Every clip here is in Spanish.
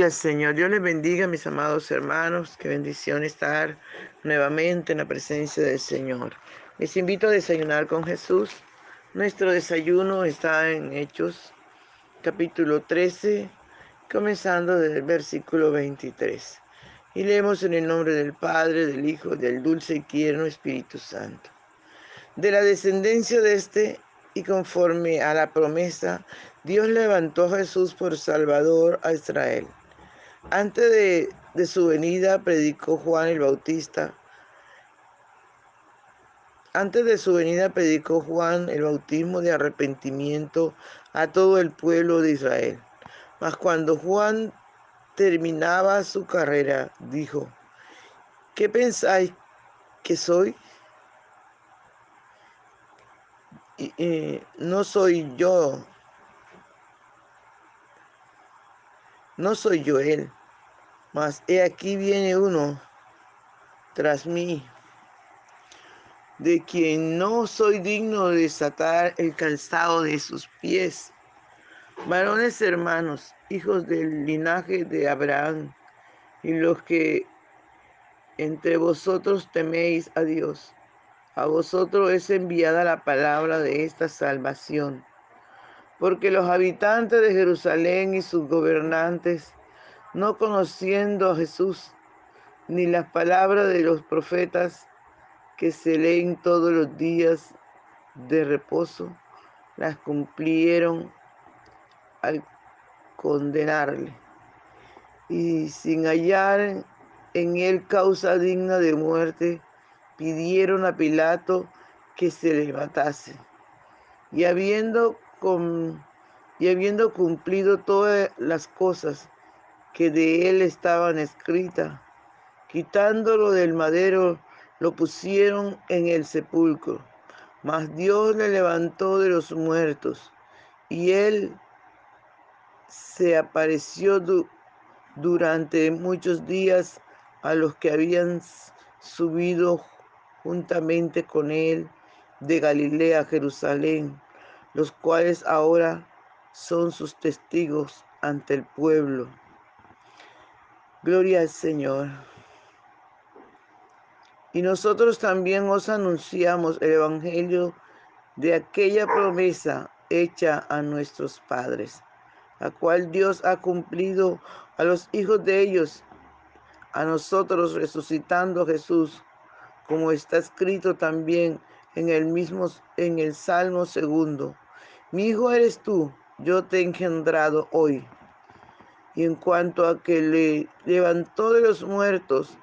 Gloria Señor. Dios les bendiga, mis amados hermanos. Qué bendición estar nuevamente en la presencia del Señor. Les invito a desayunar con Jesús. Nuestro desayuno está en Hechos, capítulo 13, comenzando del versículo 23. Y leemos en el nombre del Padre, del Hijo, del dulce y tierno Espíritu Santo. De la descendencia de este y conforme a la promesa, Dios levantó a Jesús por Salvador a Israel. Antes de, su venida predicó Juan el Bautista. Antes de su venida predicó Juan el bautismo de arrepentimiento a todo el pueblo de Israel. Mas cuando Juan terminaba su carrera, dijo, ¿qué pensáis que soy? y, no soy yo, no soy yo él, mas he aquí viene uno tras mí, de quien no soy digno de desatar el calzado de sus pies. Varones hermanos, hijos del linaje de Abraham, y los que entre vosotros teméis a Dios a vosotros es enviada la palabra de esta salvación, porque los habitantes de Jerusalén y sus gobernantes, no conociendo a Jesús, ni las palabras de los profetas que se leen todos los días de reposo, las cumplieron al condenarle. Y sin hallar en él causa digna de muerte, pidieron a Pilato que se le matase. Y habiendo, y habiendo cumplido todas las cosas que de él estaban escritas, quitándolo del madero, lo pusieron en el sepulcro. Mas Dios le levantó de los muertos, y él se apareció durante muchos días a los que habían subido juntamente con él de Galilea a Jerusalén, los cuales ahora son sus testigos ante el pueblo. Gloria al Señor. Y nosotros también os anunciamos el Evangelio de aquella promesa hecha a nuestros padres, la cual Dios ha cumplido a los hijos de ellos, a nosotros resucitando Jesús como está escrito también en el mismo en el Salmo segundo. Mi hijo eres tú, yo te he engendrado hoy. Y en cuanto a que le levantó de los muertos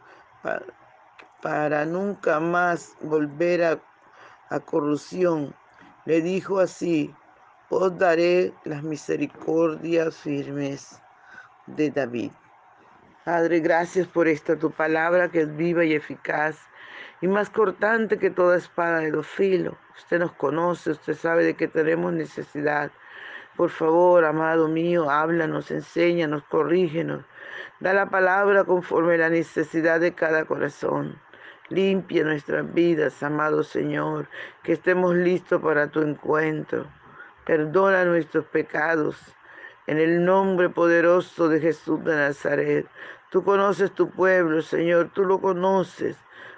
para, nunca más volver a, a corrupción, le dijo así, os daré las misericordias firmes de David. Padre, gracias por esta tu palabra que es viva y eficaz y más cortante que toda espada de dos filos. Usted nos conoce, usted sabe de que tenemos necesidad. Por favor, amado mío, háblanos, enséñanos, corrígenos. Da la palabra conforme a la necesidad de cada corazón. Limpia nuestras vidas, amado Señor, que estemos listos para tu encuentro. Perdona nuestros pecados. En el nombre poderoso de Jesús de Nazaret. Tú conoces tu pueblo, Señor, tú lo conoces.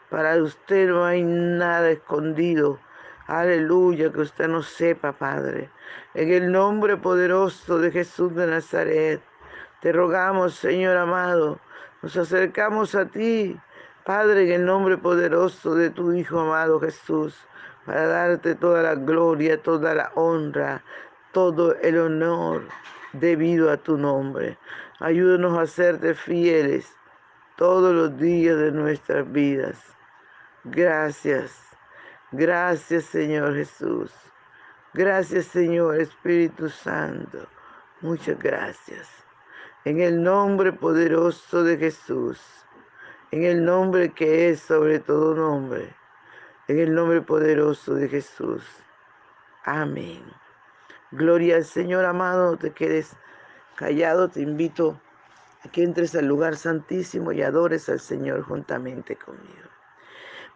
Para usted no hay nada escondido. Aleluya, que usted no sepa, Padre. En el nombre poderoso de Jesús de Nazaret, te rogamos, Señor amado, nos acercamos a ti, Padre, en el nombre poderoso de tu Hijo amado Jesús, para darte toda la gloria, toda la honra, todo el honor debido a tu nombre. Ayúdanos a serte fieles todos los días de nuestras vidas. Gracias. Gracias Señor Jesús. Gracias Señor Espíritu Santo. Muchas gracias. En el nombre poderoso de Jesús. En el nombre que es sobre todo nombre. En el nombre poderoso de Jesús. Amén. Gloria al Señor amado. te quedes callado. Te invito a que entres al lugar santísimo y adores al Señor juntamente conmigo.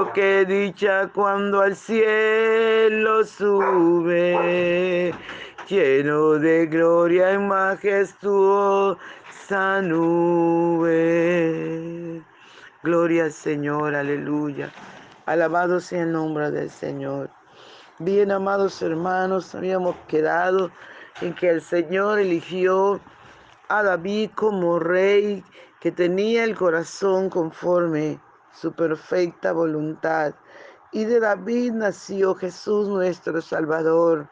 Pero qué dicha cuando al cielo sube, lleno de gloria y majestuosa nube. Gloria al Señor, aleluya. Alabado sea el nombre del Señor. Bien, amados hermanos, habíamos quedado en que el Señor eligió a David como rey que tenía el corazón conforme su perfecta voluntad. Y de David nació Jesús nuestro Salvador,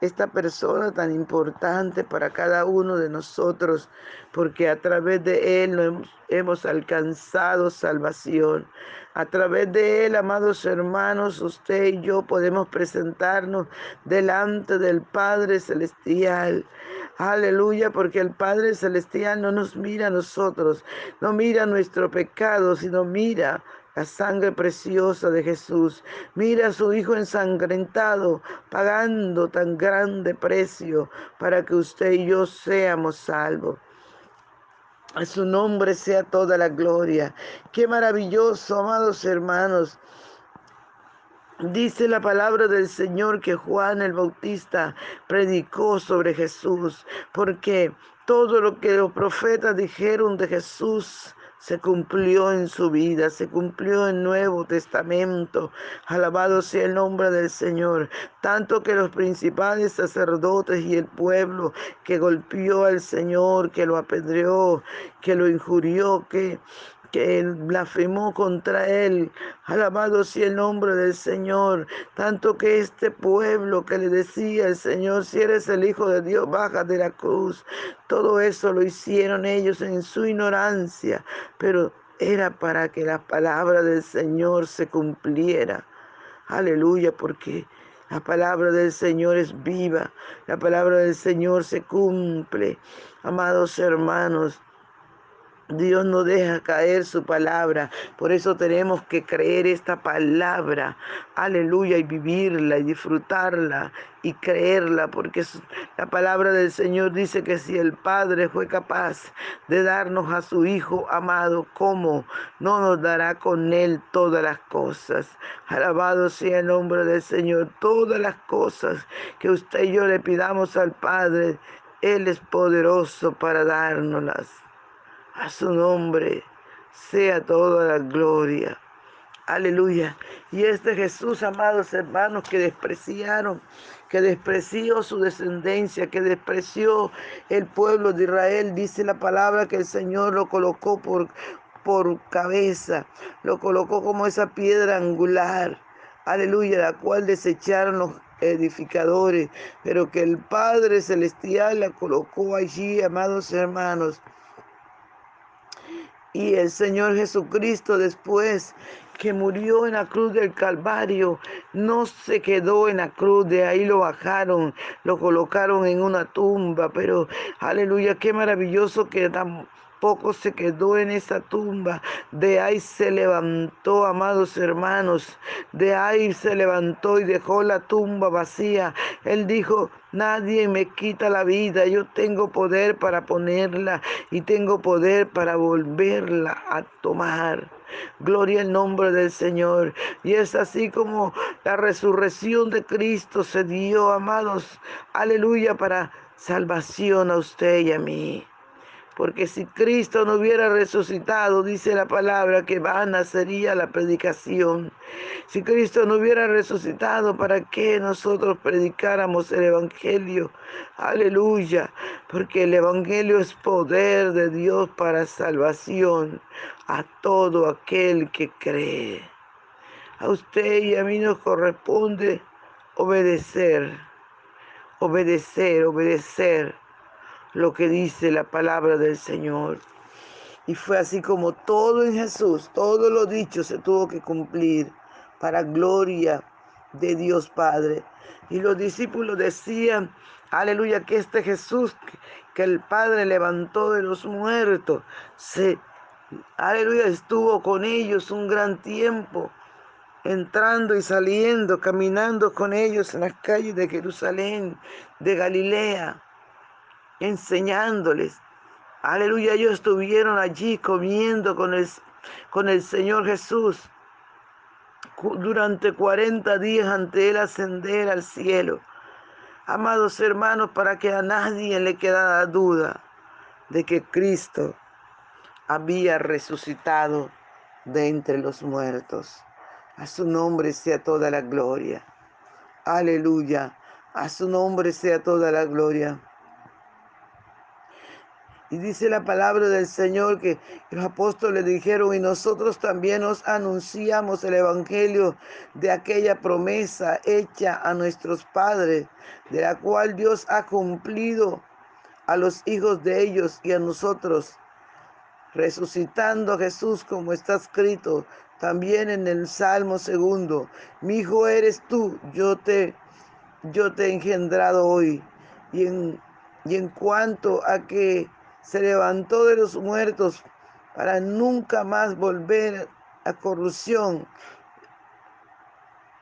esta persona tan importante para cada uno de nosotros, porque a través de Él hemos, alcanzado salvación. A través de Él, amados hermanos, usted y yo podemos presentarnos delante del Padre Celestial. Aleluya, porque el Padre Celestial no nos mira a nosotros, no mira nuestro pecado, sino mira la sangre preciosa de Jesús. Mira a su Hijo ensangrentado, pagando tan grande precio para que usted y yo seamos salvos. A su nombre sea toda la gloria. Qué maravilloso, amados hermanos. Dice la palabra del Señor que Juan el Bautista predicó sobre Jesús, porque todo lo que los profetas dijeron de Jesús se cumplió en su vida, se cumplió en Nuevo Testamento. Alabado sea el nombre del Señor. Tanto que los principales sacerdotes y el pueblo que golpeó al Señor, que lo apedreó, que lo injurió, que que blasfemó contra él. Alabado sea el nombre del Señor. Tanto que este pueblo que le decía el Señor, si eres el Hijo de Dios, baja de la cruz. Todo eso lo hicieron ellos en su ignorancia, pero era para que la palabra del Señor se cumpliera. Aleluya, porque la palabra del Señor es viva, la palabra del Señor se cumple. Amados hermanos, Dios no deja caer su palabra. Por eso tenemos que creer esta palabra. Aleluya. Y vivirla y disfrutarla y creerla. Porque la palabra del Señor dice que si el Padre fue capaz de darnos a su Hijo amado, ¿cómo no nos dará con Él todas las cosas? Alabado sea el nombre del Señor. Todas las cosas que usted y yo le pidamos al Padre, Él es poderoso para dárnoslas. A su nombre sea toda la gloria. Aleluya. Y este Jesús, amados hermanos, que despreciaron, que despreció su descendencia, que despreció el pueblo de Israel, dice la palabra que el Señor lo colocó por, por cabeza, lo colocó como esa piedra angular. Aleluya, la cual desecharon los edificadores, pero que el Padre Celestial la colocó allí, amados hermanos y el Señor Jesucristo después que murió en la cruz del Calvario, no se quedó en la cruz, de ahí lo bajaron, lo colocaron en una tumba, pero aleluya, qué maravilloso que poco se quedó en esa tumba. De ahí se levantó, amados hermanos. De ahí se levantó y dejó la tumba vacía. Él dijo, nadie me quita la vida. Yo tengo poder para ponerla y tengo poder para volverla a tomar. Gloria al nombre del Señor. Y es así como la resurrección de Cristo se dio, amados. Aleluya, para salvación a usted y a mí. Porque si Cristo no hubiera resucitado, dice la palabra, que vana sería la predicación. Si Cristo no hubiera resucitado, ¿para qué nosotros predicáramos el Evangelio? Aleluya. Porque el Evangelio es poder de Dios para salvación a todo aquel que cree. A usted y a mí nos corresponde obedecer, obedecer, obedecer lo que dice la palabra del Señor. Y fue así como todo en Jesús, todo lo dicho se tuvo que cumplir para gloria de Dios Padre. Y los discípulos decían, aleluya, que este Jesús que el Padre levantó de los muertos, se, aleluya, estuvo con ellos un gran tiempo, entrando y saliendo, caminando con ellos en las calles de Jerusalén, de Galilea enseñándoles. Aleluya, ellos estuvieron allí comiendo con el, con el Señor Jesús durante 40 días ante Él ascender al cielo. Amados hermanos, para que a nadie le quedara duda de que Cristo había resucitado de entre los muertos. A su nombre sea toda la gloria. Aleluya. A su nombre sea toda la gloria. Y dice la palabra del Señor que los apóstoles dijeron, y nosotros también nos anunciamos el Evangelio de aquella promesa hecha a nuestros padres, de la cual Dios ha cumplido a los hijos de ellos y a nosotros, resucitando a Jesús como está escrito también en el Salmo segundo, mi hijo eres tú, yo te, yo te he engendrado hoy. Y en, y en cuanto a que se levantó de los muertos para nunca más volver a corrupción.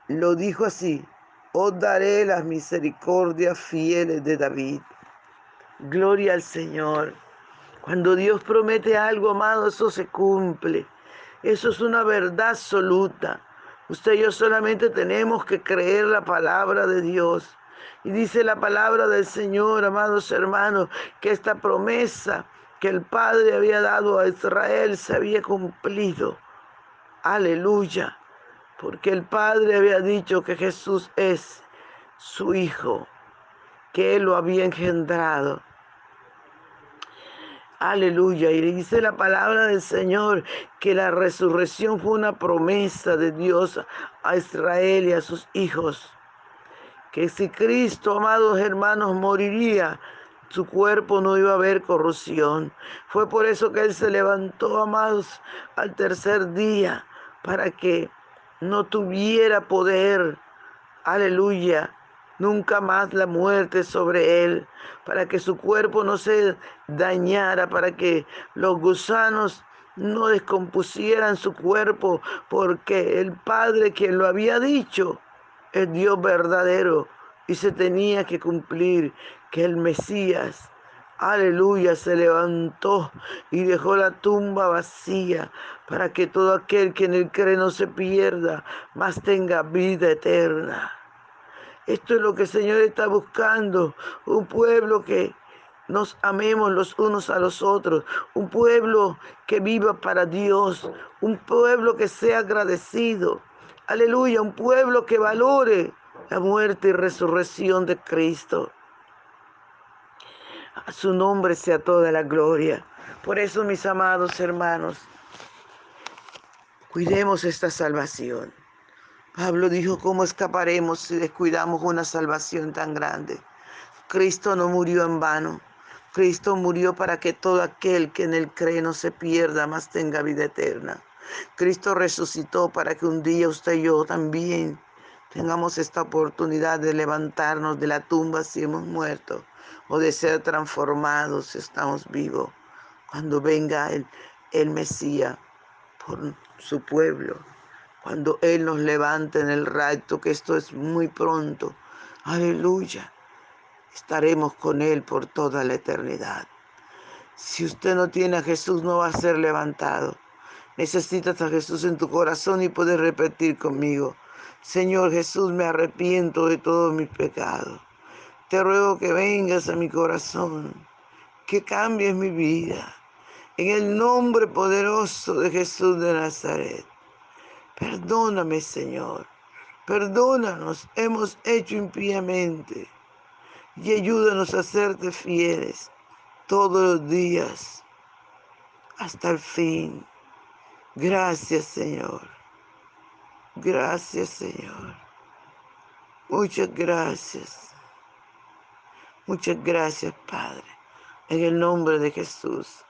Lo dijo así, os daré las misericordias fieles de David. Gloria al Señor. Cuando Dios promete algo, amado, eso se cumple. Eso es una verdad absoluta. Usted y yo solamente tenemos que creer la palabra de Dios. Y dice la palabra del Señor, amados hermanos, que esta promesa que el Padre había dado a Israel se había cumplido. Aleluya. Porque el Padre había dicho que Jesús es su Hijo, que Él lo había engendrado. Aleluya. Y dice la palabra del Señor que la resurrección fue una promesa de Dios a Israel y a sus hijos. Que si Cristo, amados hermanos, moriría, su cuerpo no iba a haber corrupción. Fue por eso que Él se levantó, amados, al tercer día, para que no tuviera poder. Aleluya nunca más la muerte sobre él, para que su cuerpo no se dañara, para que los gusanos no descompusieran su cuerpo, porque el Padre quien lo había dicho es Dios verdadero y se tenía que cumplir que el Mesías, aleluya, se levantó y dejó la tumba vacía para que todo aquel que en él cree no se pierda, mas tenga vida eterna. Esto es lo que el Señor está buscando. Un pueblo que nos amemos los unos a los otros. Un pueblo que viva para Dios. Un pueblo que sea agradecido. Aleluya. Un pueblo que valore la muerte y resurrección de Cristo. A su nombre sea toda la gloria. Por eso, mis amados hermanos, cuidemos esta salvación. Pablo dijo, ¿cómo escaparemos si descuidamos una salvación tan grande? Cristo no murió en vano. Cristo murió para que todo aquel que en él cree no se pierda, más tenga vida eterna. Cristo resucitó para que un día usted y yo también tengamos esta oportunidad de levantarnos de la tumba si hemos muerto o de ser transformados si estamos vivos. Cuando venga el, el Mesías por su pueblo cuando Él nos levante en el rapto, que esto es muy pronto. Aleluya. Estaremos con Él por toda la eternidad. Si usted no tiene a Jesús, no va a ser levantado. Necesitas a Jesús en tu corazón y puedes repetir conmigo. Señor Jesús, me arrepiento de todos mis pecados. Te ruego que vengas a mi corazón, que cambies mi vida. En el nombre poderoso de Jesús de Nazaret. Perdóname, Señor. Perdónanos, hemos hecho impíamente. Y ayúdanos a serte fieles todos los días hasta el fin. Gracias, Señor. Gracias, Señor. Muchas gracias. Muchas gracias, Padre. En el nombre de Jesús.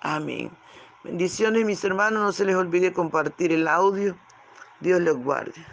Amén. Bendiciones, mis hermanos. No se les olvide compartir el audio. Dios los guarde.